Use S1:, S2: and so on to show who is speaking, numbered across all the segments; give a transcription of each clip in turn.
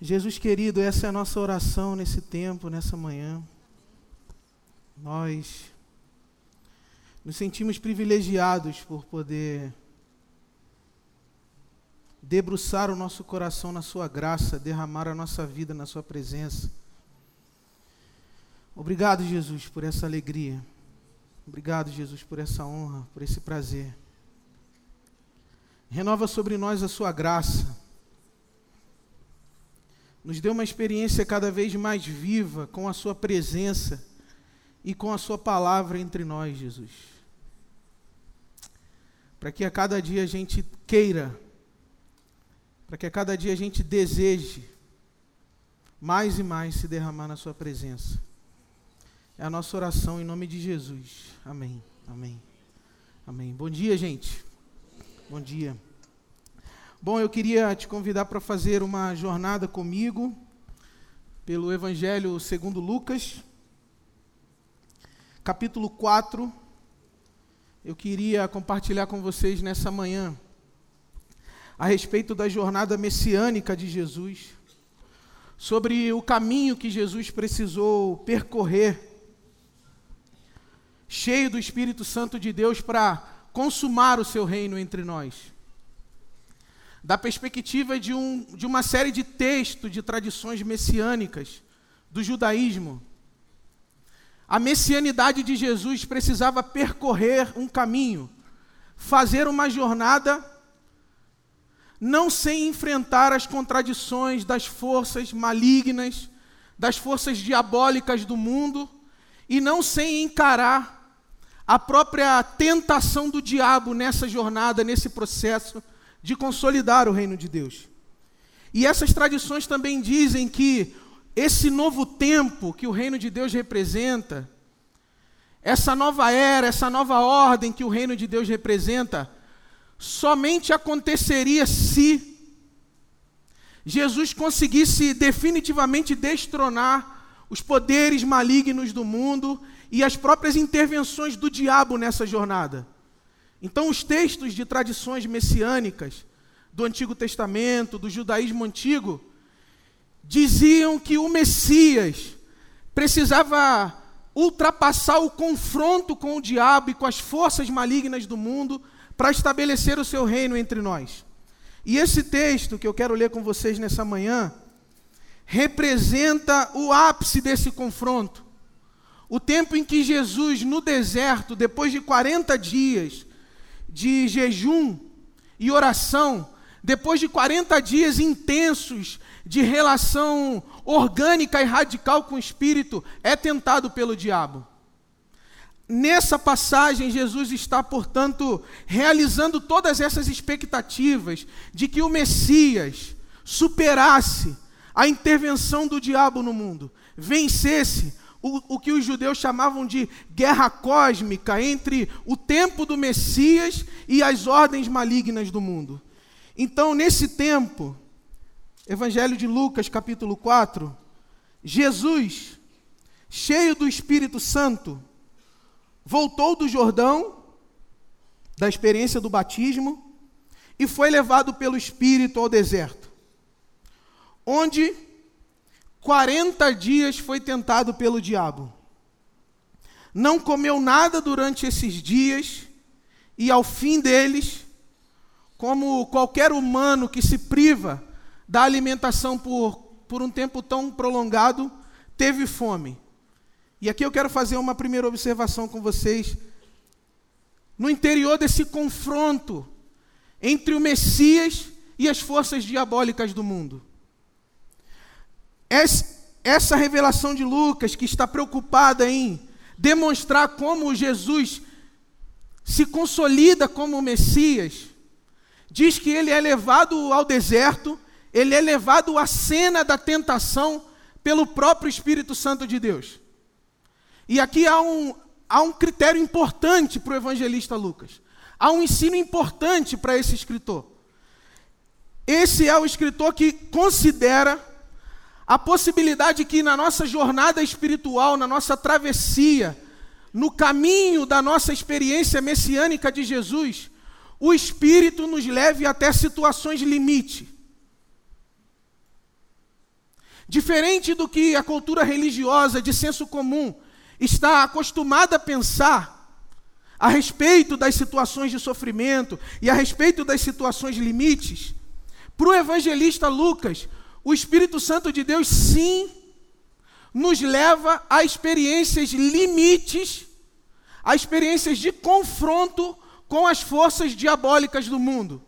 S1: Jesus querido, essa é a nossa oração nesse tempo, nessa manhã. Nós nos sentimos privilegiados por poder debruçar o nosso coração na Sua graça, derramar a nossa vida na Sua presença. Obrigado, Jesus, por essa alegria. Obrigado, Jesus, por essa honra, por esse prazer. Renova sobre nós a Sua graça. Nos dê uma experiência cada vez mais viva com a Sua presença e com a Sua palavra entre nós, Jesus. Para que a cada dia a gente queira para que a cada dia a gente deseje mais e mais se derramar na Sua presença. É a nossa oração em nome de Jesus. Amém. Amém. Amém. Bom dia, gente. Bom dia. Bom, eu queria te convidar para fazer uma jornada comigo pelo Evangelho segundo Lucas, capítulo 4. Eu queria compartilhar com vocês nessa manhã a respeito da jornada messiânica de Jesus, sobre o caminho que Jesus precisou percorrer, cheio do Espírito Santo de Deus para consumar o seu reino entre nós. Da perspectiva de, um, de uma série de textos de tradições messiânicas do judaísmo, a messianidade de Jesus precisava percorrer um caminho, fazer uma jornada não sem enfrentar as contradições das forças malignas, das forças diabólicas do mundo, e não sem encarar a própria tentação do diabo nessa jornada, nesse processo de consolidar o reino de Deus. E essas tradições também dizem que esse novo tempo que o reino de Deus representa, essa nova era, essa nova ordem que o reino de Deus representa, somente aconteceria se Jesus conseguisse definitivamente destronar os poderes malignos do mundo e as próprias intervenções do diabo nessa jornada. Então, os textos de tradições messiânicas do Antigo Testamento, do judaísmo antigo, diziam que o Messias precisava ultrapassar o confronto com o diabo e com as forças malignas do mundo para estabelecer o seu reino entre nós. E esse texto que eu quero ler com vocês nessa manhã representa o ápice desse confronto. O tempo em que Jesus, no deserto, depois de 40 dias de jejum e oração, depois de 40 dias intensos de relação orgânica e radical com o Espírito, é tentado pelo diabo. Nessa passagem, Jesus está, portanto, realizando todas essas expectativas de que o Messias superasse a intervenção do diabo no mundo, vencesse o, o, que os judeus chamavam de guerra cósmica entre o tempo do Messias e as ordens malignas do mundo. Então, nesse tempo, Evangelho de Lucas, capítulo 4, Jesus, cheio do Espírito Santo, voltou do Jordão, da experiência do batismo, e foi levado pelo Espírito ao deserto, onde 40 dias foi tentado pelo diabo. Não comeu nada durante esses dias, e ao fim deles, como qualquer humano que se priva da alimentação por, por um tempo tão prolongado, teve fome. E aqui eu quero fazer uma primeira observação com vocês. No interior desse confronto entre o Messias e as forças diabólicas do mundo. Essa revelação de Lucas, que está preocupada em demonstrar como Jesus se consolida como Messias, diz que ele é levado ao deserto, ele é levado à cena da tentação pelo próprio Espírito Santo de Deus. E aqui há um, há um critério importante para o evangelista Lucas. Há um ensino importante para esse escritor. Esse é o escritor que considera a possibilidade que na nossa jornada espiritual, na nossa travessia, no caminho da nossa experiência messiânica de Jesus, o Espírito nos leve até situações limite. Diferente do que a cultura religiosa de senso comum está acostumada a pensar a respeito das situações de sofrimento e a respeito das situações limites, para o evangelista Lucas, o Espírito Santo de Deus sim nos leva a experiências limites, a experiências de confronto com as forças diabólicas do mundo.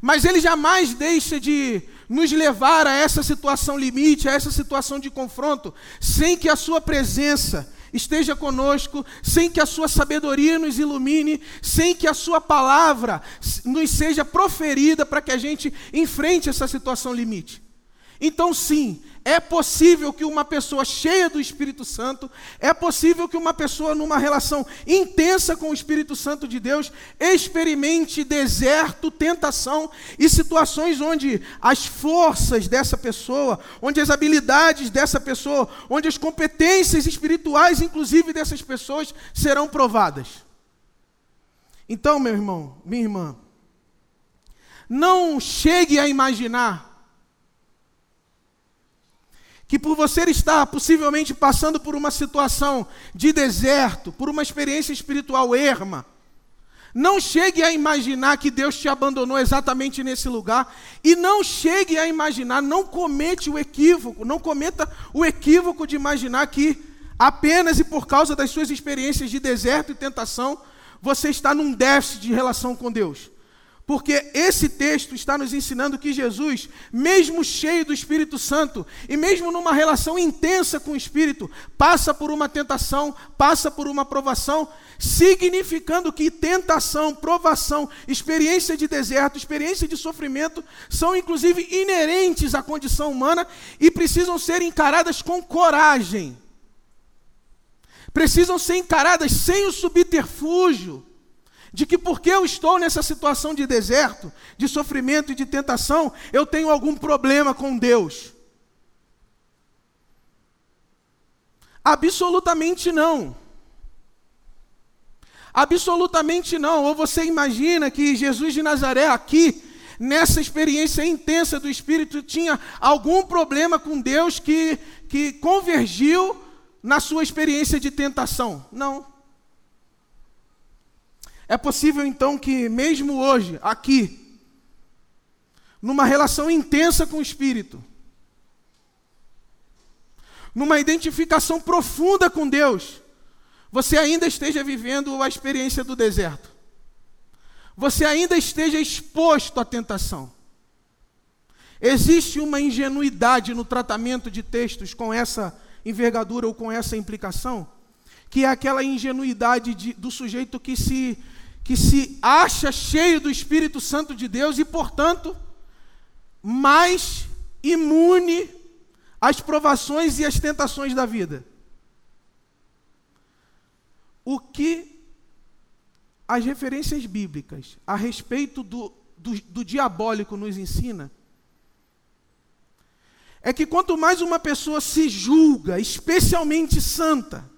S1: Mas ele jamais deixa de nos levar a essa situação limite, a essa situação de confronto, sem que a sua presença esteja conosco, sem que a sua sabedoria nos ilumine, sem que a sua palavra nos seja proferida para que a gente enfrente essa situação limite. Então, sim, é possível que uma pessoa cheia do Espírito Santo, é possível que uma pessoa numa relação intensa com o Espírito Santo de Deus experimente deserto, tentação e situações onde as forças dessa pessoa, onde as habilidades dessa pessoa, onde as competências espirituais, inclusive dessas pessoas, serão provadas. Então, meu irmão, minha irmã, não chegue a imaginar que por você estar possivelmente passando por uma situação de deserto, por uma experiência espiritual erma, não chegue a imaginar que Deus te abandonou exatamente nesse lugar e não chegue a imaginar, não comete o equívoco, não cometa o equívoco de imaginar que apenas e por causa das suas experiências de deserto e tentação, você está num déficit de relação com Deus. Porque esse texto está nos ensinando que Jesus, mesmo cheio do Espírito Santo e mesmo numa relação intensa com o Espírito, passa por uma tentação, passa por uma provação, significando que tentação, provação, experiência de deserto, experiência de sofrimento são inclusive inerentes à condição humana e precisam ser encaradas com coragem. Precisam ser encaradas sem o subterfúgio de que porque eu estou nessa situação de deserto, de sofrimento e de tentação, eu tenho algum problema com Deus. Absolutamente não. Absolutamente não. Ou você imagina que Jesus de Nazaré aqui, nessa experiência intensa do Espírito, tinha algum problema com Deus que, que convergiu na sua experiência de tentação? Não. É possível então que, mesmo hoje, aqui, numa relação intensa com o Espírito, numa identificação profunda com Deus, você ainda esteja vivendo a experiência do deserto. Você ainda esteja exposto à tentação. Existe uma ingenuidade no tratamento de textos com essa envergadura ou com essa implicação, que é aquela ingenuidade de, do sujeito que se que se acha cheio do Espírito Santo de Deus e, portanto, mais imune às provações e às tentações da vida. O que as referências bíblicas a respeito do, do, do diabólico nos ensina é que quanto mais uma pessoa se julga especialmente santa,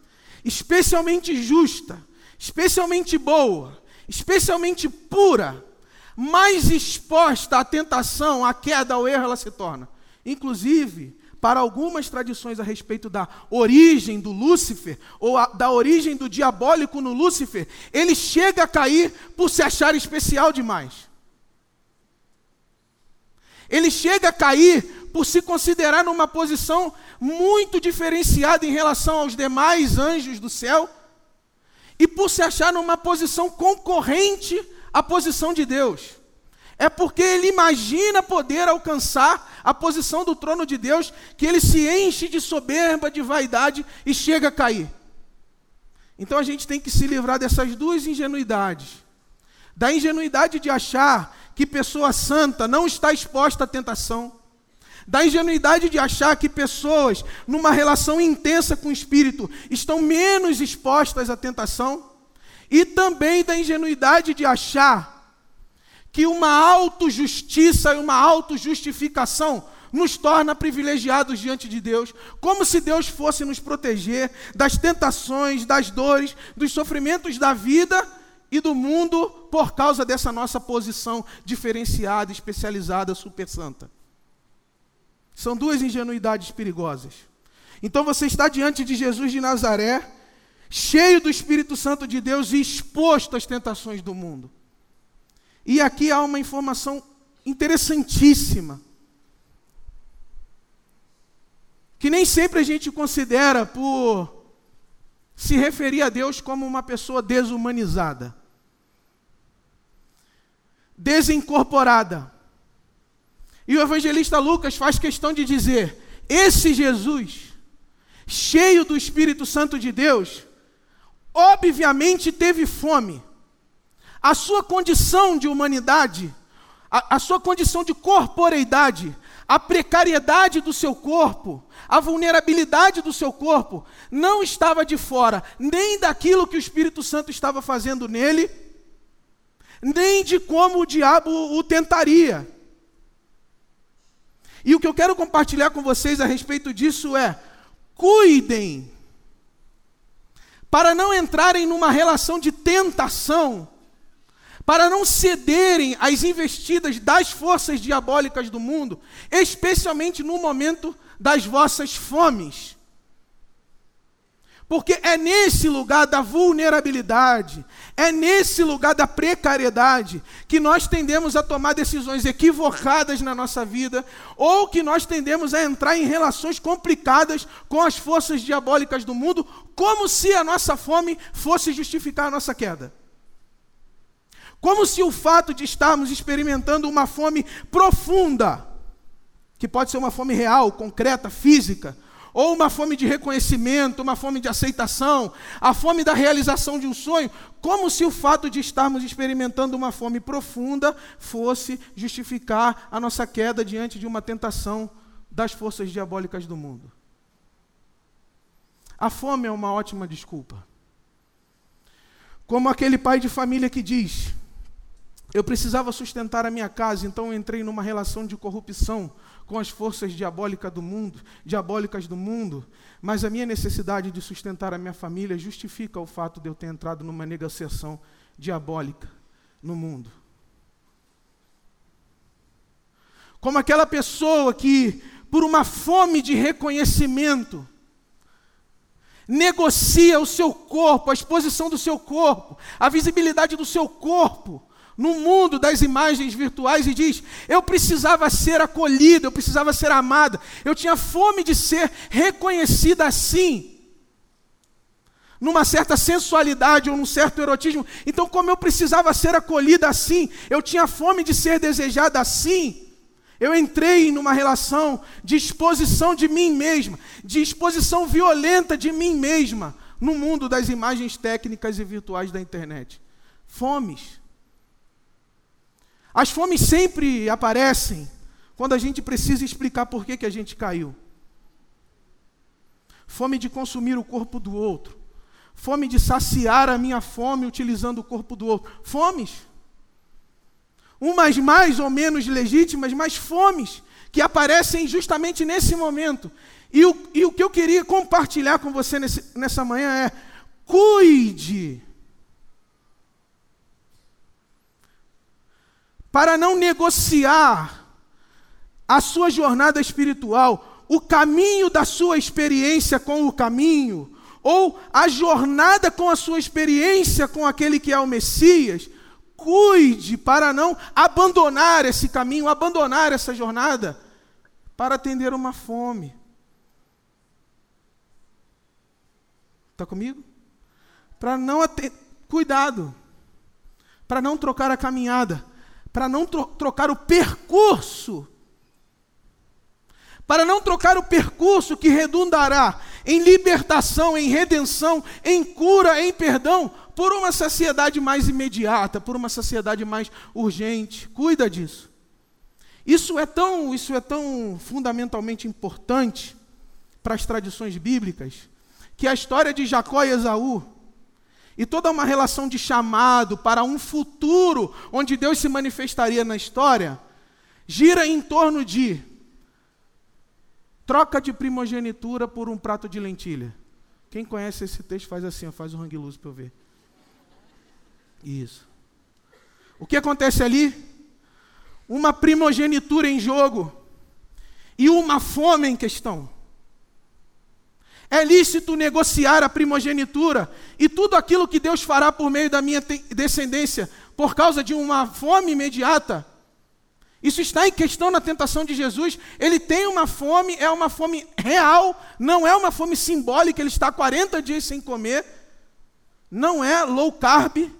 S1: especialmente justa, especialmente boa, especialmente pura, mais exposta à tentação, à queda, ao erro ela se torna. Inclusive, para algumas tradições a respeito da origem do Lúcifer, ou a, da origem do diabólico no Lúcifer, ele chega a cair por se achar especial demais. Ele chega a cair por se considerar numa posição muito diferenciada em relação aos demais anjos do céu e por se achar numa posição concorrente à posição de Deus. É porque ele imagina poder alcançar a posição do trono de Deus que ele se enche de soberba, de vaidade e chega a cair. Então a gente tem que se livrar dessas duas ingenuidades. Da ingenuidade de achar que pessoa santa não está exposta à tentação da ingenuidade de achar que pessoas numa relação intensa com o Espírito estão menos expostas à tentação, e também da ingenuidade de achar que uma autojustiça e uma autojustificação nos torna privilegiados diante de Deus, como se Deus fosse nos proteger das tentações, das dores, dos sofrimentos da vida e do mundo por causa dessa nossa posição diferenciada, especializada, super santa. São duas ingenuidades perigosas. Então você está diante de Jesus de Nazaré, cheio do Espírito Santo de Deus e exposto às tentações do mundo. E aqui há uma informação interessantíssima. Que nem sempre a gente considera por se referir a Deus como uma pessoa desumanizada, desincorporada. E o evangelista Lucas faz questão de dizer: esse Jesus, cheio do Espírito Santo de Deus, obviamente teve fome. A sua condição de humanidade, a, a sua condição de corporeidade, a precariedade do seu corpo, a vulnerabilidade do seu corpo, não estava de fora nem daquilo que o Espírito Santo estava fazendo nele, nem de como o diabo o tentaria. E o que eu quero compartilhar com vocês a respeito disso é: cuidem, para não entrarem numa relação de tentação, para não cederem às investidas das forças diabólicas do mundo, especialmente no momento das vossas fomes. Porque é nesse lugar da vulnerabilidade, é nesse lugar da precariedade que nós tendemos a tomar decisões equivocadas na nossa vida, ou que nós tendemos a entrar em relações complicadas com as forças diabólicas do mundo, como se a nossa fome fosse justificar a nossa queda. Como se o fato de estarmos experimentando uma fome profunda, que pode ser uma fome real, concreta, física, ou uma fome de reconhecimento, uma fome de aceitação, a fome da realização de um sonho, como se o fato de estarmos experimentando uma fome profunda fosse justificar a nossa queda diante de uma tentação das forças diabólicas do mundo. A fome é uma ótima desculpa. Como aquele pai de família que diz: Eu precisava sustentar a minha casa, então entrei numa relação de corrupção com as forças diabólicas do mundo, diabólicas do mundo, mas a minha necessidade de sustentar a minha família justifica o fato de eu ter entrado numa negociação diabólica no mundo. Como aquela pessoa que, por uma fome de reconhecimento, negocia o seu corpo, a exposição do seu corpo, a visibilidade do seu corpo, no mundo das imagens virtuais e diz: eu precisava ser acolhida, eu precisava ser amada, eu tinha fome de ser reconhecida assim, numa certa sensualidade ou num certo erotismo. Então, como eu precisava ser acolhida assim, eu tinha fome de ser desejada assim. Eu entrei numa relação de exposição de mim mesma, de exposição violenta de mim mesma, no mundo das imagens técnicas e virtuais da internet. Fomes. As fomes sempre aparecem quando a gente precisa explicar por que, que a gente caiu. Fome de consumir o corpo do outro. Fome de saciar a minha fome utilizando o corpo do outro. Fomes. Umas mais ou menos legítimas, mas fomes que aparecem justamente nesse momento. E o, e o que eu queria compartilhar com você nesse, nessa manhã é: cuide para não negociar a sua jornada espiritual, o caminho da sua experiência com o caminho, ou a jornada com a sua experiência com aquele que é o Messias, cuide para não abandonar esse caminho, abandonar essa jornada, para atender uma fome. Está comigo? Para não atender, cuidado, para não trocar a caminhada para não tro trocar o percurso, para não trocar o percurso que redundará em libertação, em redenção, em cura, em perdão, por uma saciedade mais imediata, por uma saciedade mais urgente. Cuida disso. Isso é tão, isso é tão fundamentalmente importante para as tradições bíblicas, que a história de Jacó e Esaú e toda uma relação de chamado para um futuro onde Deus se manifestaria na história, gira em torno de troca de primogenitura por um prato de lentilha. Quem conhece esse texto faz assim, faz o luz para eu ver. Isso. O que acontece ali? Uma primogenitura em jogo. e uma fome em questão. É lícito negociar a primogenitura e tudo aquilo que Deus fará por meio da minha descendência por causa de uma fome imediata. Isso está em questão na tentação de Jesus. Ele tem uma fome, é uma fome real, não é uma fome simbólica, ele está 40 dias sem comer. Não é low carb,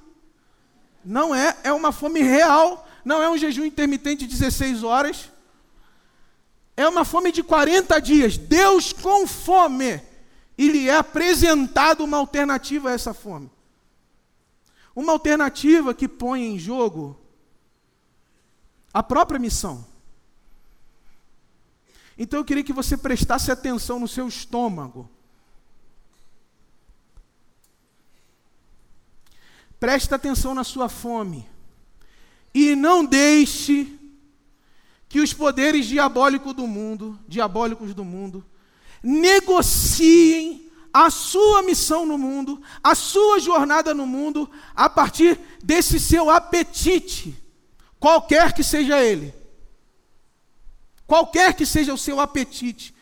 S1: não é, é uma fome real, não é um jejum intermitente de 16 horas. É uma fome de 40 dias. Deus com fome e lhe é apresentada uma alternativa a essa fome. Uma alternativa que põe em jogo a própria missão. Então eu queria que você prestasse atenção no seu estômago. Preste atenção na sua fome. E não deixe que os poderes diabólicos do mundo, diabólicos do mundo, negociem a sua missão no mundo, a sua jornada no mundo, a partir desse seu apetite, qualquer que seja ele. Qualquer que seja o seu apetite.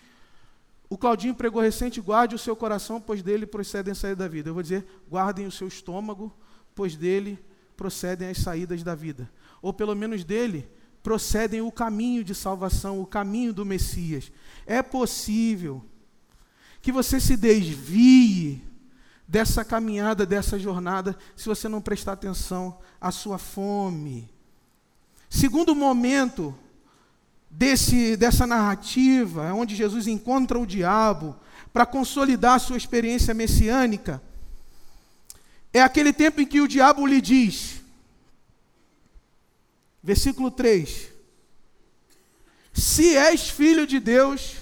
S1: O Claudinho pregou recente: guarde o seu coração, pois dele procedem as saídas da vida. Eu vou dizer: guardem o seu estômago, pois dele procedem as saídas da vida. Ou pelo menos dele procedem o caminho de salvação, o caminho do Messias. É possível que você se desvie dessa caminhada, dessa jornada, se você não prestar atenção à sua fome. Segundo momento desse, dessa narrativa, é onde Jesus encontra o diabo para consolidar a sua experiência messiânica, é aquele tempo em que o diabo lhe diz, versículo 3: Se és filho de Deus,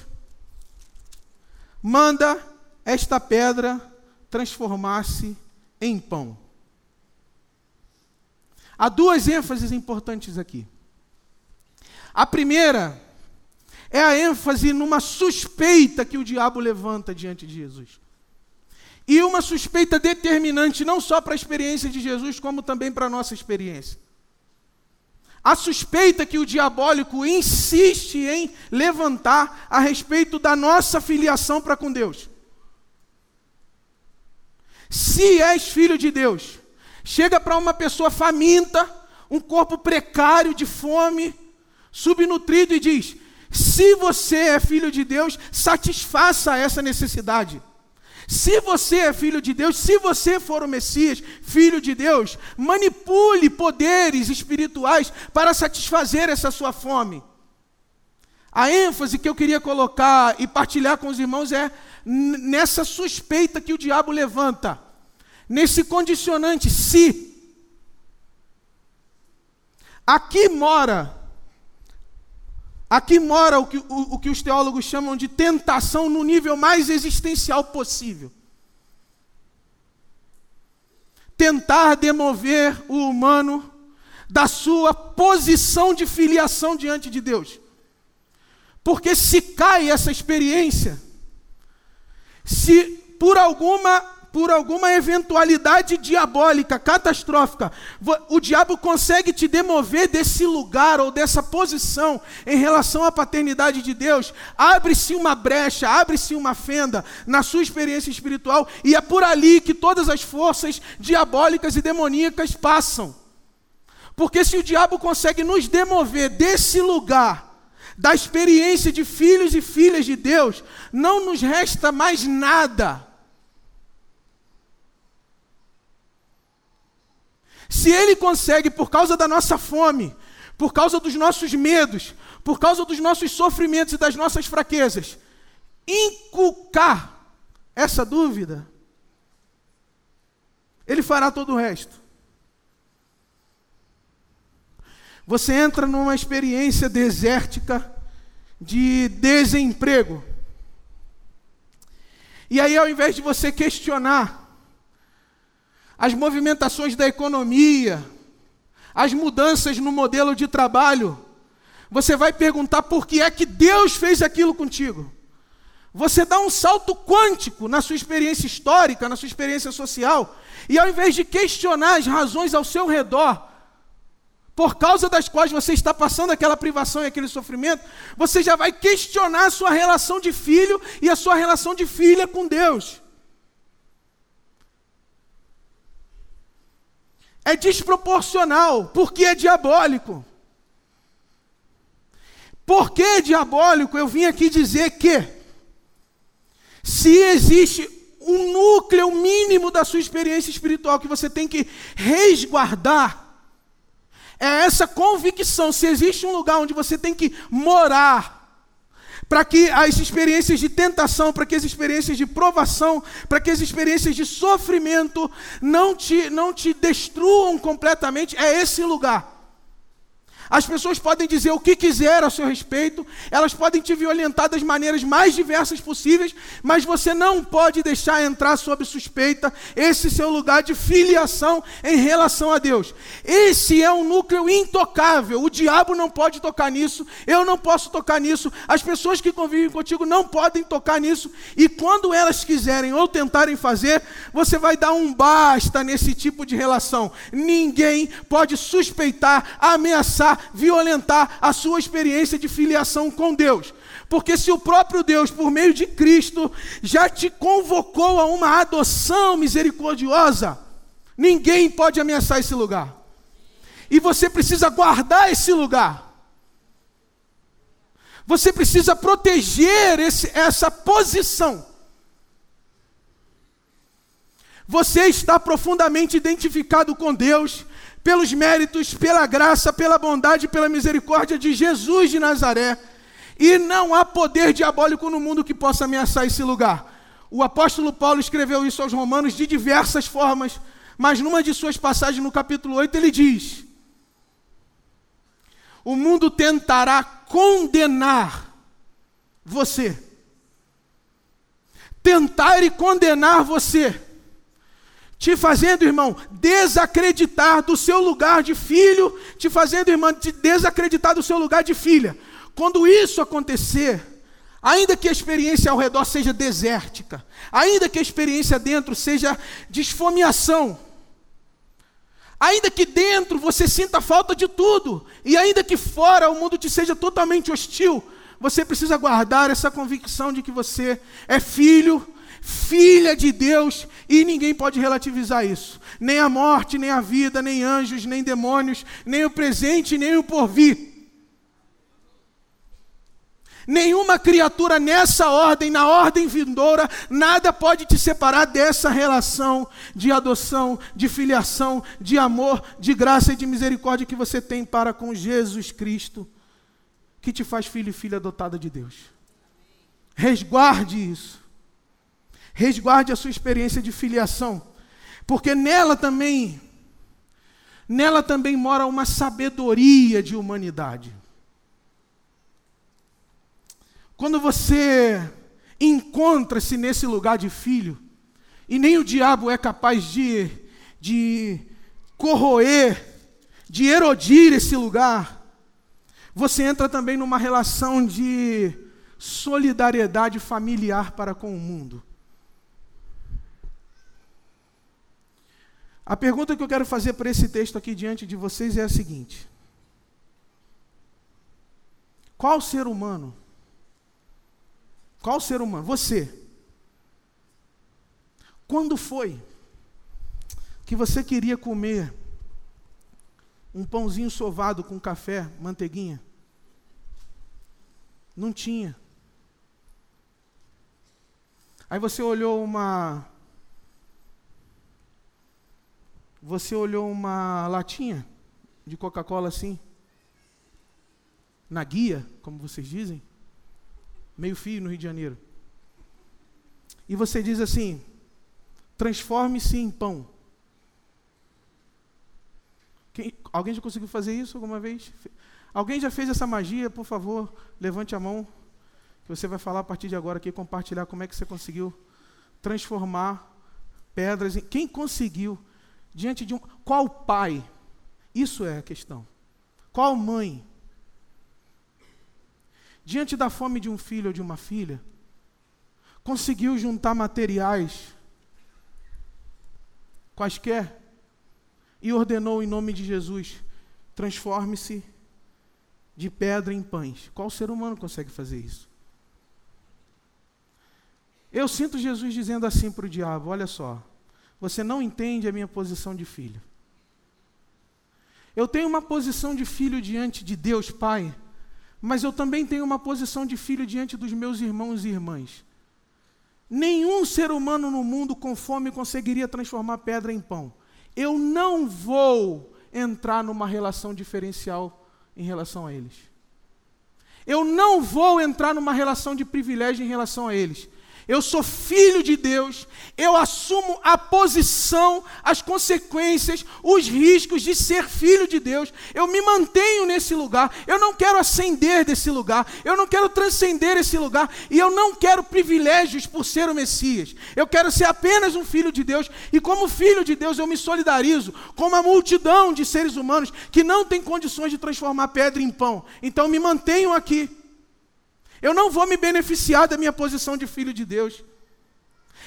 S1: manda esta pedra transformar-se em pão. Há duas ênfases importantes aqui. A primeira é a ênfase numa suspeita que o diabo levanta diante de Jesus. E uma suspeita determinante não só para a experiência de Jesus, como também para a nossa experiência. A suspeita que o diabólico insiste em levantar a respeito da nossa filiação para com Deus. Se és filho de Deus, chega para uma pessoa faminta, um corpo precário de fome, subnutrido e diz: se você é filho de Deus, satisfaça essa necessidade. Se você é filho de Deus, se você for o Messias, filho de Deus, manipule poderes espirituais para satisfazer essa sua fome. A ênfase que eu queria colocar e partilhar com os irmãos é nessa suspeita que o diabo levanta, nesse condicionante, se. Aqui mora Aqui mora o que, o, o que os teólogos chamam de tentação no nível mais existencial possível. Tentar demover o humano da sua posição de filiação diante de Deus. Porque se cai essa experiência, se por alguma por alguma eventualidade diabólica, catastrófica, o diabo consegue te demover desse lugar ou dessa posição em relação à paternidade de Deus, abre-se uma brecha, abre-se uma fenda na sua experiência espiritual, e é por ali que todas as forças diabólicas e demoníacas passam. Porque se o diabo consegue nos demover desse lugar, da experiência de filhos e filhas de Deus, não nos resta mais nada Se ele consegue, por causa da nossa fome, por causa dos nossos medos, por causa dos nossos sofrimentos e das nossas fraquezas, inculcar essa dúvida, ele fará todo o resto. Você entra numa experiência desértica de desemprego. E aí, ao invés de você questionar as movimentações da economia, as mudanças no modelo de trabalho, você vai perguntar por que é que Deus fez aquilo contigo. Você dá um salto quântico na sua experiência histórica, na sua experiência social, e ao invés de questionar as razões ao seu redor, por causa das quais você está passando aquela privação e aquele sofrimento, você já vai questionar a sua relação de filho e a sua relação de filha com Deus. É desproporcional, porque é diabólico. Por que diabólico? Eu vim aqui dizer que, se existe um núcleo mínimo da sua experiência espiritual que você tem que resguardar, é essa convicção. Se existe um lugar onde você tem que morar, para que as experiências de tentação, para que as experiências de provação, para que as experiências de sofrimento não te, não te destruam completamente, é esse lugar. As pessoas podem dizer o que quiser a seu respeito, elas podem te violentar das maneiras mais diversas possíveis, mas você não pode deixar entrar sob suspeita esse seu lugar de filiação em relação a Deus. Esse é um núcleo intocável. O diabo não pode tocar nisso, eu não posso tocar nisso, as pessoas que convivem contigo não podem tocar nisso, e quando elas quiserem ou tentarem fazer, você vai dar um basta nesse tipo de relação. Ninguém pode suspeitar, ameaçar, violentar a sua experiência de filiação com Deus. Porque se o próprio Deus, por meio de Cristo, já te convocou a uma adoção misericordiosa, ninguém pode ameaçar esse lugar. E você precisa guardar esse lugar. Você precisa proteger esse, essa posição. Você está profundamente identificado com Deus pelos méritos, pela graça, pela bondade, pela misericórdia de Jesus de Nazaré. E não há poder diabólico no mundo que possa ameaçar esse lugar. O apóstolo Paulo escreveu isso aos Romanos de diversas formas, mas numa de suas passagens, no capítulo 8, ele diz: O mundo tentará condenar você, tentar e condenar você te fazendo, irmão, desacreditar do seu lugar de filho, te fazendo, irmão, te desacreditar do seu lugar de filha. Quando isso acontecer, ainda que a experiência ao redor seja desértica, ainda que a experiência dentro seja de esfomeação, ainda que dentro você sinta falta de tudo, e ainda que fora o mundo te seja totalmente hostil, você precisa guardar essa convicção de que você é filho, filha de Deus, e ninguém pode relativizar isso. Nem a morte, nem a vida, nem anjos, nem demônios, nem o presente, nem o porvir. Nenhuma criatura nessa ordem, na ordem vindoura, nada pode te separar dessa relação de adoção, de filiação, de amor, de graça e de misericórdia que você tem para com Jesus Cristo, que te faz filho e filha adotada de Deus. Resguarde isso. Resguarde a sua experiência de filiação, porque nela também nela também mora uma sabedoria de humanidade. Quando você encontra-se nesse lugar de filho, e nem o diabo é capaz de, de corroer, de erodir esse lugar, você entra também numa relação de solidariedade familiar para com o mundo. A pergunta que eu quero fazer para esse texto aqui diante de vocês é a seguinte: Qual ser humano? Qual ser humano? Você. Quando foi que você queria comer um pãozinho sovado com café, manteiguinha? Não tinha. Aí você olhou uma Você olhou uma latinha de Coca-Cola assim? Na guia, como vocês dizem? Meio fio no Rio de Janeiro. E você diz assim: transforme-se em pão. Quem, alguém já conseguiu fazer isso alguma vez? Alguém já fez essa magia? Por favor, levante a mão. Que você vai falar a partir de agora aqui, compartilhar como é que você conseguiu transformar pedras em. Quem conseguiu? Diante de um. Qual pai? Isso é a questão. Qual mãe? Diante da fome de um filho ou de uma filha, conseguiu juntar materiais quaisquer e ordenou em nome de Jesus: transforme-se de pedra em pães. Qual ser humano consegue fazer isso? Eu sinto Jesus dizendo assim para o diabo: Olha só, você não entende a minha posição de filho. Eu tenho uma posição de filho diante de Deus Pai, mas eu também tenho uma posição de filho diante dos meus irmãos e irmãs. Nenhum ser humano no mundo com fome conseguiria transformar pedra em pão. Eu não vou entrar numa relação diferencial em relação a eles. Eu não vou entrar numa relação de privilégio em relação a eles eu sou filho de Deus, eu assumo a posição, as consequências, os riscos de ser filho de Deus, eu me mantenho nesse lugar, eu não quero ascender desse lugar, eu não quero transcender esse lugar, e eu não quero privilégios por ser o Messias, eu quero ser apenas um filho de Deus, e como filho de Deus eu me solidarizo com uma multidão de seres humanos que não tem condições de transformar pedra em pão, então me mantenho aqui. Eu não vou me beneficiar da minha posição de filho de Deus.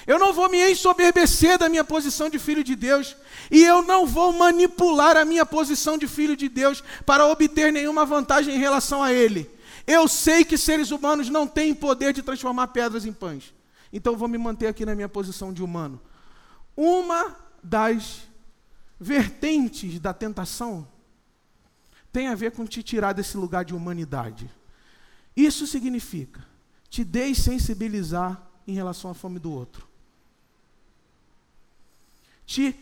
S1: Eu não vou me ensoberbecer da minha posição de filho de Deus. E eu não vou manipular a minha posição de filho de Deus para obter nenhuma vantagem em relação a Ele. Eu sei que seres humanos não têm poder de transformar pedras em pães. Então vou me manter aqui na minha posição de humano. Uma das vertentes da tentação tem a ver com te tirar desse lugar de humanidade. Isso significa te dessensibilizar em relação à fome do outro. Te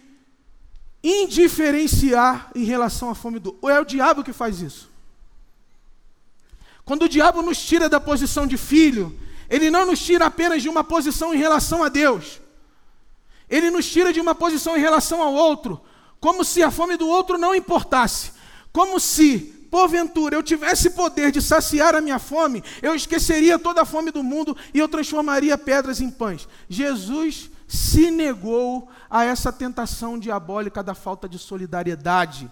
S1: indiferenciar em relação à fome do outro. Ou é o diabo que faz isso? Quando o diabo nos tira da posição de filho, ele não nos tira apenas de uma posição em relação a Deus. Ele nos tira de uma posição em relação ao outro, como se a fome do outro não importasse, como se porventura eu tivesse poder de saciar a minha fome, eu esqueceria toda a fome do mundo e eu transformaria pedras em pães. Jesus se negou a essa tentação diabólica da falta de solidariedade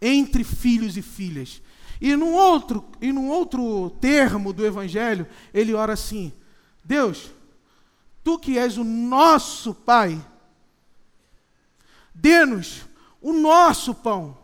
S1: entre filhos e filhas. E num outro, e num outro termo do evangelho, ele ora assim: Deus, tu que és o nosso Pai, dê-nos o nosso pão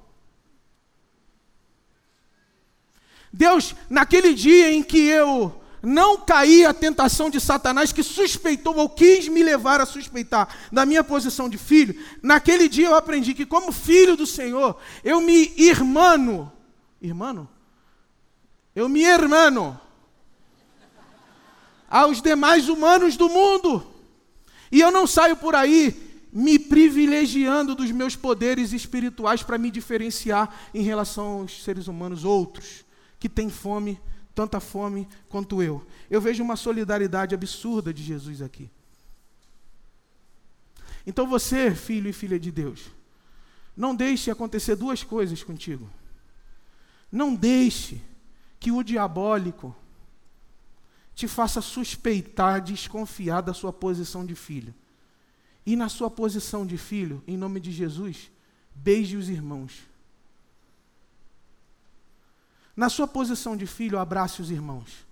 S1: Deus, naquele dia em que eu não caí à tentação de Satanás, que suspeitou ou quis me levar a suspeitar da minha posição de filho, naquele dia eu aprendi que, como filho do Senhor, eu me irmano. Irmano? Eu me irmano aos demais humanos do mundo. E eu não saio por aí me privilegiando dos meus poderes espirituais para me diferenciar em relação aos seres humanos outros que tem fome, tanta fome quanto eu. Eu vejo uma solidariedade absurda de Jesus aqui. Então você, filho e filha de Deus, não deixe acontecer duas coisas contigo. Não deixe que o diabólico te faça suspeitar, desconfiar da sua posição de filho. E na sua posição de filho, em nome de Jesus, beije os irmãos. Na sua posição de filho, abrace os irmãos.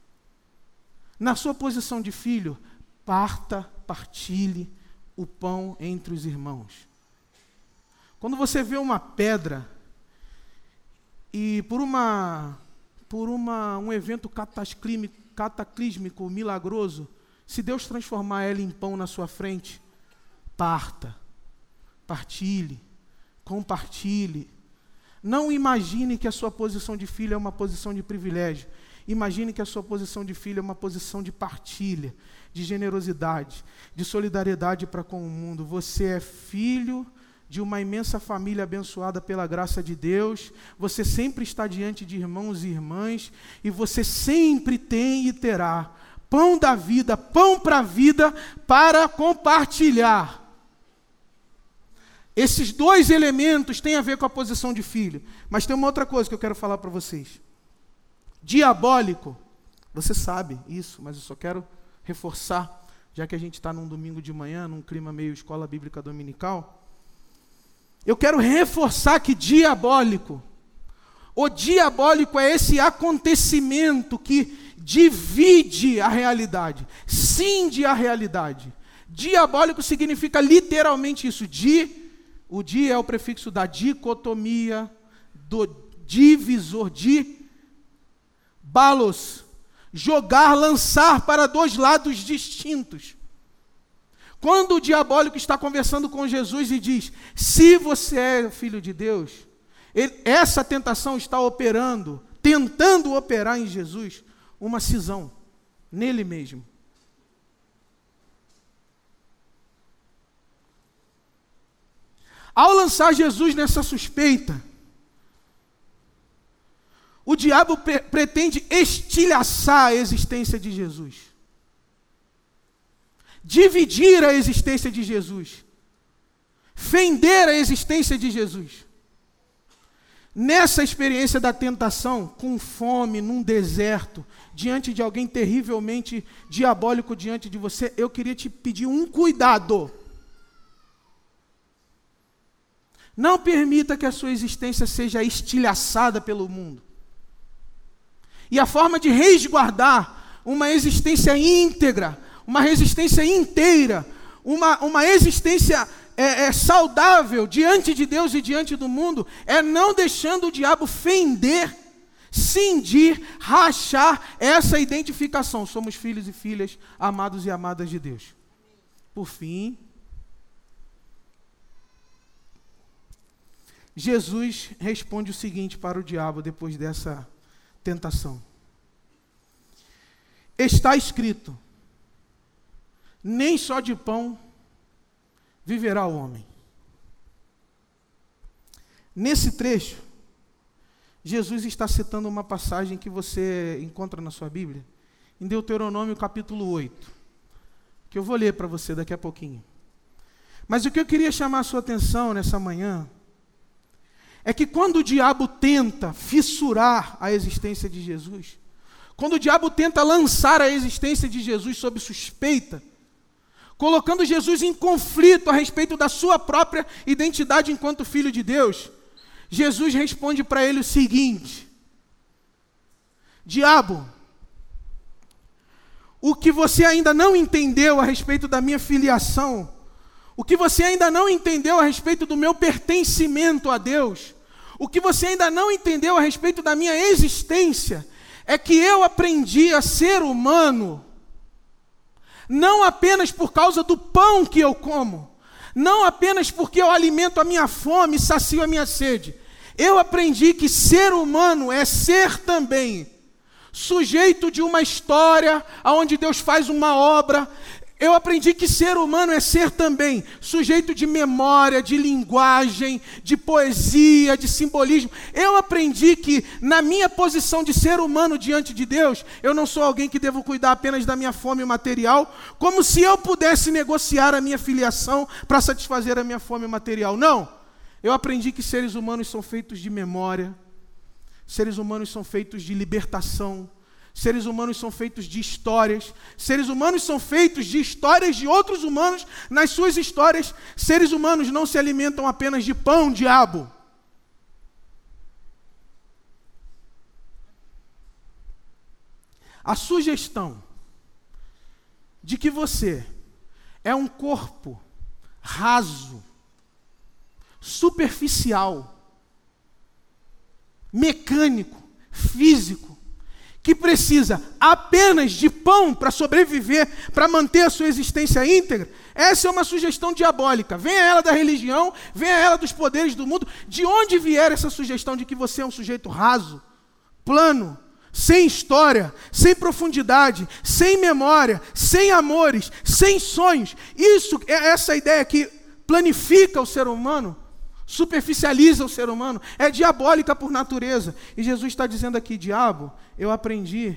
S1: Na sua posição de filho, parta, partilhe o pão entre os irmãos. Quando você vê uma pedra e por uma por uma, um evento cataclísmico, milagroso, se Deus transformar ela em pão na sua frente, parta, partilhe, compartilhe, não imagine que a sua posição de filho é uma posição de privilégio. Imagine que a sua posição de filho é uma posição de partilha, de generosidade, de solidariedade para com o mundo. Você é filho de uma imensa família abençoada pela graça de Deus. Você sempre está diante de irmãos e irmãs e você sempre tem e terá pão da vida, pão para a vida para compartilhar. Esses dois elementos têm a ver com a posição de filho. Mas tem uma outra coisa que eu quero falar para vocês. Diabólico, você sabe isso, mas eu só quero reforçar, já que a gente está num domingo de manhã, num clima meio escola bíblica dominical. Eu quero reforçar que diabólico, o diabólico é esse acontecimento que divide a realidade, cinde a realidade. Diabólico significa literalmente isso, de o dia é o prefixo da dicotomia, do divisor de balos, jogar, lançar para dois lados distintos. Quando o diabólico está conversando com Jesus e diz: Se você é filho de Deus, ele, essa tentação está operando, tentando operar em Jesus uma cisão nele mesmo. Ao lançar Jesus nessa suspeita, o diabo pre pretende estilhaçar a existência de Jesus, dividir a existência de Jesus, fender a existência de Jesus. Nessa experiência da tentação, com fome, num deserto, diante de alguém terrivelmente diabólico diante de você, eu queria te pedir um cuidado. Não permita que a sua existência seja estilhaçada pelo mundo. E a forma de resguardar uma existência íntegra, uma resistência inteira, uma, uma existência é, é, saudável diante de Deus e diante do mundo, é não deixando o diabo fender, cindir, rachar essa identificação. Somos filhos e filhas, amados e amadas de Deus. Por fim, Jesus responde o seguinte para o diabo depois dessa tentação: Está escrito, nem só de pão viverá o homem. Nesse trecho, Jesus está citando uma passagem que você encontra na sua Bíblia, em Deuteronômio capítulo 8, que eu vou ler para você daqui a pouquinho. Mas o que eu queria chamar a sua atenção nessa manhã é que quando o diabo tenta fissurar a existência de Jesus, quando o diabo tenta lançar a existência de Jesus sob suspeita, colocando Jesus em conflito a respeito da sua própria identidade enquanto filho de Deus, Jesus responde para ele o seguinte: Diabo, o que você ainda não entendeu a respeito da minha filiação, o que você ainda não entendeu a respeito do meu pertencimento a Deus, o que você ainda não entendeu a respeito da minha existência é que eu aprendi a ser humano não apenas por causa do pão que eu como, não apenas porque eu alimento a minha fome e sacio a minha sede. Eu aprendi que ser humano é ser também sujeito de uma história aonde Deus faz uma obra, eu aprendi que ser humano é ser também sujeito de memória, de linguagem, de poesia, de simbolismo. Eu aprendi que, na minha posição de ser humano diante de Deus, eu não sou alguém que devo cuidar apenas da minha fome material, como se eu pudesse negociar a minha filiação para satisfazer a minha fome material. Não. Eu aprendi que seres humanos são feitos de memória, seres humanos são feitos de libertação Seres humanos são feitos de histórias. Seres humanos são feitos de histórias de outros humanos. Nas suas histórias, seres humanos não se alimentam apenas de pão, diabo. A sugestão de que você é um corpo raso, superficial, mecânico, físico, que precisa apenas de pão para sobreviver, para manter a sua existência íntegra, essa é uma sugestão diabólica. Venha ela da religião, venha ela dos poderes do mundo. De onde vier essa sugestão de que você é um sujeito raso, plano, sem história, sem profundidade, sem memória, sem amores, sem sonhos? Isso é essa ideia que planifica o ser humano superficializa o ser humano, é diabólica por natureza. E Jesus está dizendo aqui: diabo, eu aprendi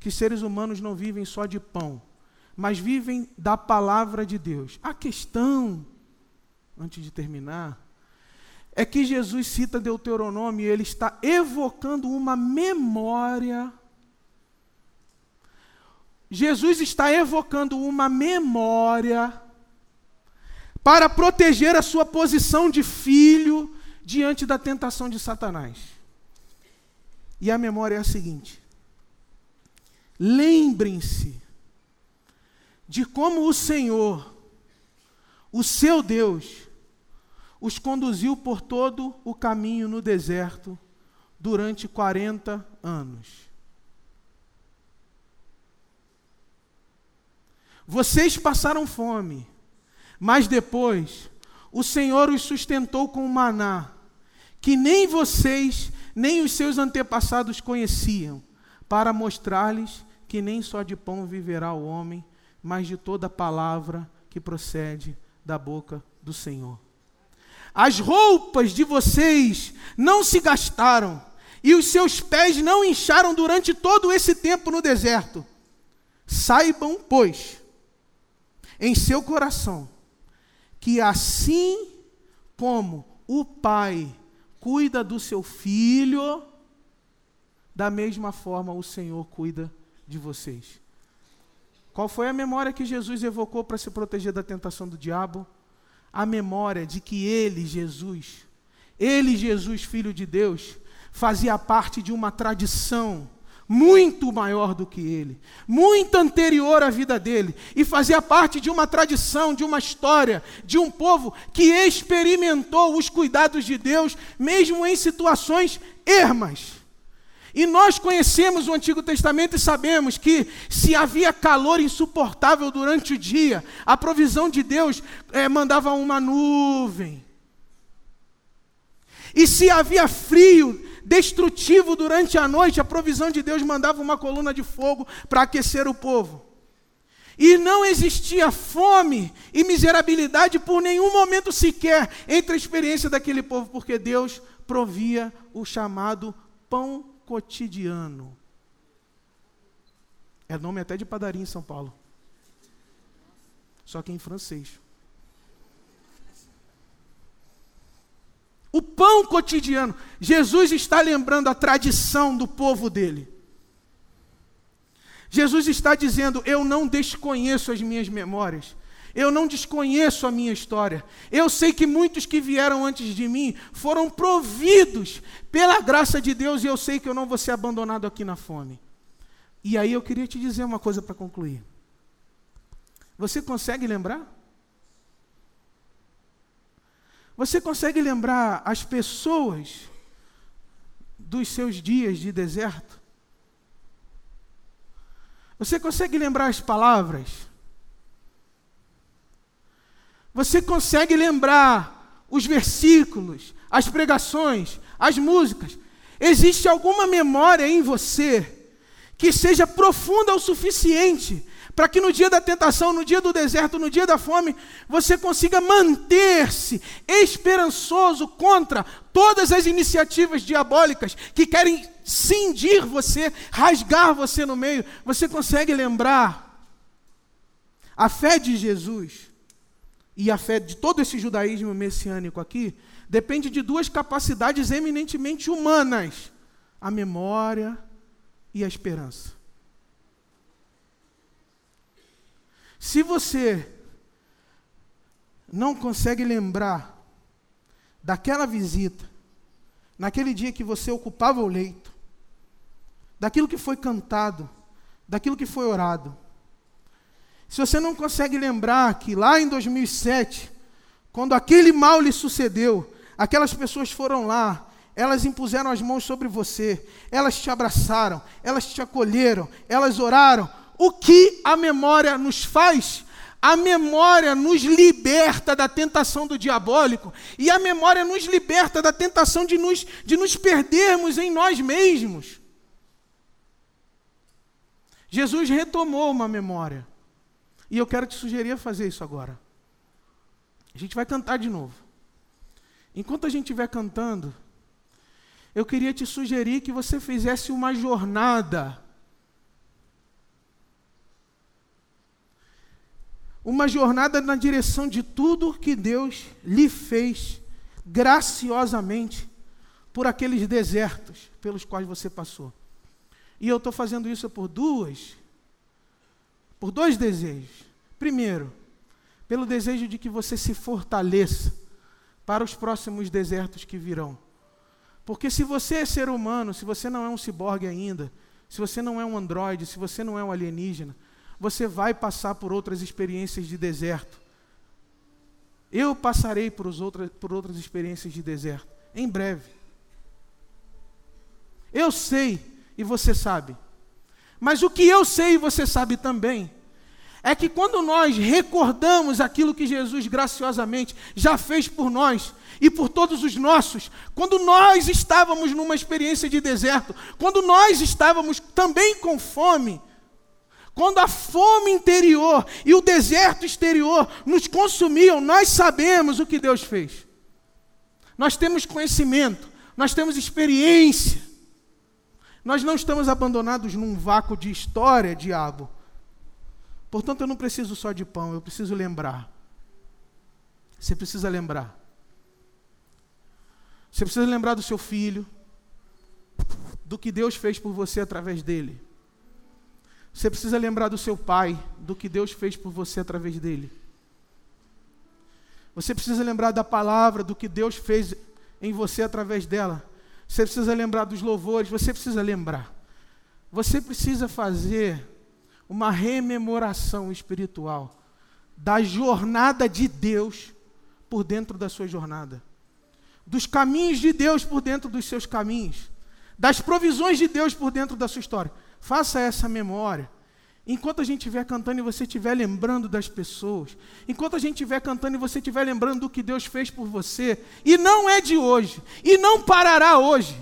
S1: que seres humanos não vivem só de pão, mas vivem da palavra de Deus. A questão, antes de terminar, é que Jesus cita Deuteronômio e ele está evocando uma memória. Jesus está evocando uma memória para proteger a sua posição de filho diante da tentação de Satanás. E a memória é a seguinte: lembrem-se de como o Senhor, o seu Deus, os conduziu por todo o caminho no deserto durante 40 anos. Vocês passaram fome, mas depois o Senhor os sustentou com o maná, que nem vocês nem os seus antepassados conheciam, para mostrar-lhes que nem só de pão viverá o homem, mas de toda palavra que procede da boca do Senhor. As roupas de vocês não se gastaram, e os seus pés não incharam durante todo esse tempo no deserto. Saibam, pois, em seu coração, que assim como o pai cuida do seu filho, da mesma forma o Senhor cuida de vocês. Qual foi a memória que Jesus evocou para se proteger da tentação do diabo? A memória de que ele, Jesus, ele, Jesus, filho de Deus, fazia parte de uma tradição muito maior do que ele, muito anterior à vida dele, e fazia parte de uma tradição, de uma história, de um povo que experimentou os cuidados de Deus, mesmo em situações ermas. E nós conhecemos o Antigo Testamento e sabemos que se havia calor insuportável durante o dia, a provisão de Deus é, mandava uma nuvem. E se havia frio destrutivo durante a noite, a provisão de Deus mandava uma coluna de fogo para aquecer o povo. E não existia fome e miserabilidade por nenhum momento sequer entre a experiência daquele povo, porque Deus provia o chamado pão cotidiano. É nome até de padaria em São Paulo. Só que em francês. O pão cotidiano. Jesus está lembrando a tradição do povo dele. Jesus está dizendo: Eu não desconheço as minhas memórias. Eu não desconheço a minha história. Eu sei que muitos que vieram antes de mim foram providos pela graça de Deus e eu sei que eu não vou ser abandonado aqui na fome. E aí eu queria te dizer uma coisa para concluir. Você consegue lembrar? Você consegue lembrar as pessoas dos seus dias de deserto? Você consegue lembrar as palavras? Você consegue lembrar os versículos, as pregações, as músicas? Existe alguma memória em você que seja profunda o suficiente para que no dia da tentação, no dia do deserto, no dia da fome, você consiga manter-se esperançoso contra todas as iniciativas diabólicas que querem cindir você, rasgar você no meio. Você consegue lembrar a fé de Jesus e a fé de todo esse judaísmo messiânico aqui depende de duas capacidades eminentemente humanas: a memória e a esperança. Se você não consegue lembrar daquela visita, naquele dia que você ocupava o leito, daquilo que foi cantado, daquilo que foi orado, se você não consegue lembrar que lá em 2007, quando aquele mal lhe sucedeu, aquelas pessoas foram lá, elas impuseram as mãos sobre você, elas te abraçaram, elas te acolheram, elas oraram. O que a memória nos faz? A memória nos liberta da tentação do diabólico e a memória nos liberta da tentação de nos, de nos perdermos em nós mesmos. Jesus retomou uma memória. E eu quero te sugerir a fazer isso agora. A gente vai cantar de novo. Enquanto a gente estiver cantando, eu queria te sugerir que você fizesse uma jornada. Uma jornada na direção de tudo que Deus lhe fez graciosamente por aqueles desertos pelos quais você passou. E eu estou fazendo isso por duas por dois desejos. Primeiro, pelo desejo de que você se fortaleça para os próximos desertos que virão. Porque se você é ser humano, se você não é um ciborgue ainda, se você não é um androide, se você não é um alienígena, você vai passar por outras experiências de deserto. Eu passarei por, outras, por outras experiências de deserto, em breve. Eu sei e você sabe. Mas o que eu sei e você sabe também é que quando nós recordamos aquilo que Jesus graciosamente já fez por nós e por todos os nossos, quando nós estávamos numa experiência de deserto, quando nós estávamos também com fome, quando a fome interior e o deserto exterior nos consumiam, nós sabemos o que Deus fez. Nós temos conhecimento, nós temos experiência. Nós não estamos abandonados num vácuo de história, diabo. Portanto, eu não preciso só de pão, eu preciso lembrar. Você precisa lembrar. Você precisa lembrar do seu filho, do que Deus fez por você através dele. Você precisa lembrar do seu pai, do que Deus fez por você através dele. Você precisa lembrar da palavra, do que Deus fez em você através dela. Você precisa lembrar dos louvores, você precisa lembrar. Você precisa fazer uma rememoração espiritual da jornada de Deus por dentro da sua jornada, dos caminhos de Deus por dentro dos seus caminhos, das provisões de Deus por dentro da sua história. Faça essa memória. Enquanto a gente estiver cantando e você estiver lembrando das pessoas, enquanto a gente estiver cantando e você estiver lembrando do que Deus fez por você, e não é de hoje, e não parará hoje.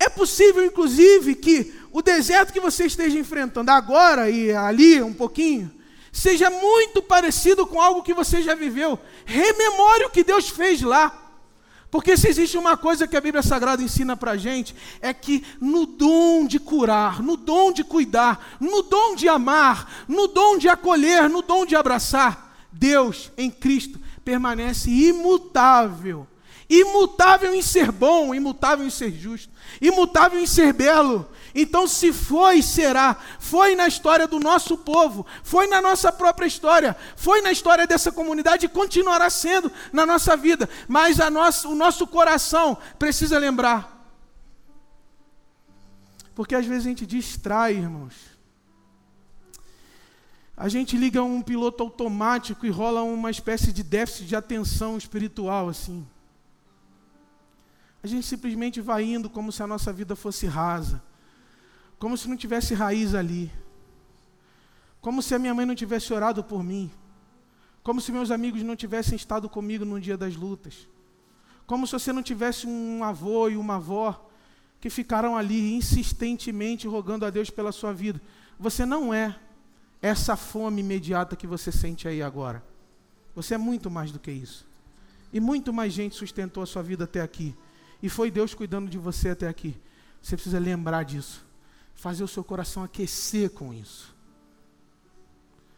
S1: É possível, inclusive, que o deserto que você esteja enfrentando agora e ali um pouquinho, seja muito parecido com algo que você já viveu. Rememore o que Deus fez lá. Porque se existe uma coisa que a Bíblia Sagrada ensina para a gente, é que no dom de curar, no dom de cuidar, no dom de amar, no dom de acolher, no dom de abraçar, Deus em Cristo permanece imutável. Imutável em ser bom, imutável em ser justo, imutável em ser belo, então, se foi, será. Foi na história do nosso povo, foi na nossa própria história, foi na história dessa comunidade e continuará sendo na nossa vida. Mas o nosso coração precisa lembrar. Porque às vezes a gente distrai, irmãos. A gente liga um piloto automático e rola uma espécie de déficit de atenção espiritual, assim. A gente simplesmente vai indo como se a nossa vida fosse rasa como se não tivesse raiz ali. Como se a minha mãe não tivesse orado por mim. Como se meus amigos não tivessem estado comigo no dia das lutas. Como se você não tivesse um avô e uma avó que ficaram ali insistentemente rogando a Deus pela sua vida. Você não é essa fome imediata que você sente aí agora. Você é muito mais do que isso. E muito mais gente sustentou a sua vida até aqui. E foi Deus cuidando de você até aqui. Você precisa lembrar disso fazer o seu coração aquecer com isso.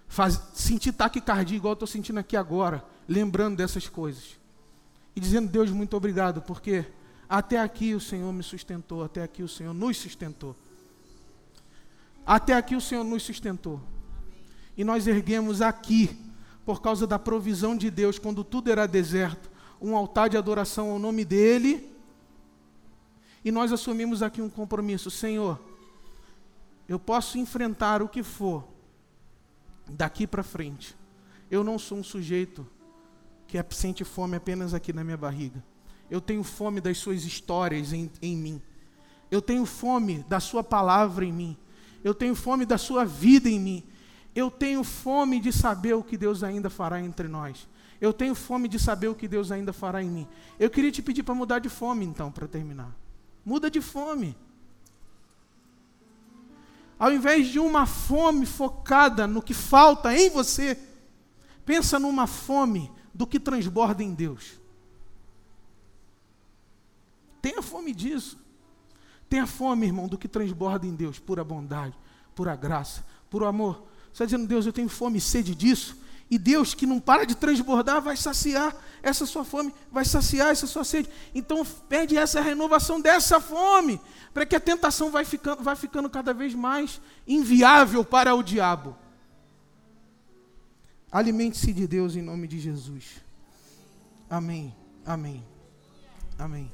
S1: Faz, sentir taquicardia igual eu estou sentindo aqui agora, lembrando dessas coisas. E dizendo, Deus, muito obrigado, porque até aqui o Senhor me sustentou, até aqui o Senhor nos sustentou. Até aqui o Senhor nos sustentou. E nós erguemos aqui, por causa da provisão de Deus, quando tudo era deserto, um altar de adoração ao nome dEle. E nós assumimos aqui um compromisso, Senhor eu posso enfrentar o que for daqui para frente. Eu não sou um sujeito que é, sente fome apenas aqui na minha barriga. Eu tenho fome das suas histórias em, em mim. Eu tenho fome da sua palavra em mim. Eu tenho fome da sua vida em mim. Eu tenho fome de saber o que Deus ainda fará entre nós. Eu tenho fome de saber o que Deus ainda fará em mim. Eu queria te pedir para mudar de fome, então, para terminar. Muda de fome. Ao invés de uma fome focada no que falta em você, pensa numa fome do que transborda em Deus. Tenha fome disso. Tenha fome, irmão, do que transborda em Deus, pura bondade, pura graça, puro amor. Você está dizendo, Deus, eu tenho fome e sede disso. E Deus, que não para de transbordar, vai saciar essa sua fome, vai saciar essa sua sede. Então, pede essa renovação dessa fome, para que a tentação vai ficando, vai ficando cada vez mais inviável para o diabo. Alimente-se de Deus em nome de Jesus. Amém. Amém. Amém.